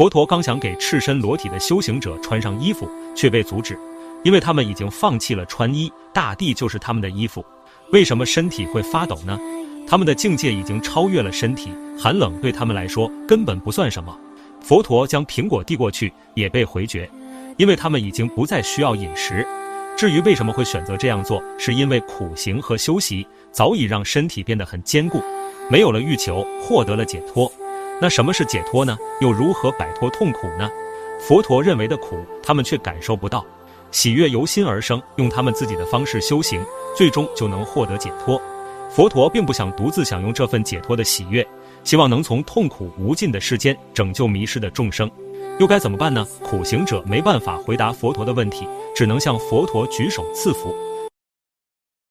佛陀刚想给赤身裸体的修行者穿上衣服，却被阻止，因为他们已经放弃了穿衣，大地就是他们的衣服。为什么身体会发抖呢？他们的境界已经超越了身体，寒冷对他们来说根本不算什么。佛陀将苹果递过去，也被回绝，因为他们已经不再需要饮食。至于为什么会选择这样做，是因为苦行和修习早已让身体变得很坚固，没有了欲求，获得了解脱。那什么是解脱呢？又如何摆脱痛苦呢？佛陀认为的苦，他们却感受不到。喜悦由心而生，用他们自己的方式修行，最终就能获得解脱。佛陀并不想独自享用这份解脱的喜悦，希望能从痛苦无尽的世间拯救迷失的众生。又该怎么办呢？苦行者没办法回答佛陀的问题，只能向佛陀举手赐福。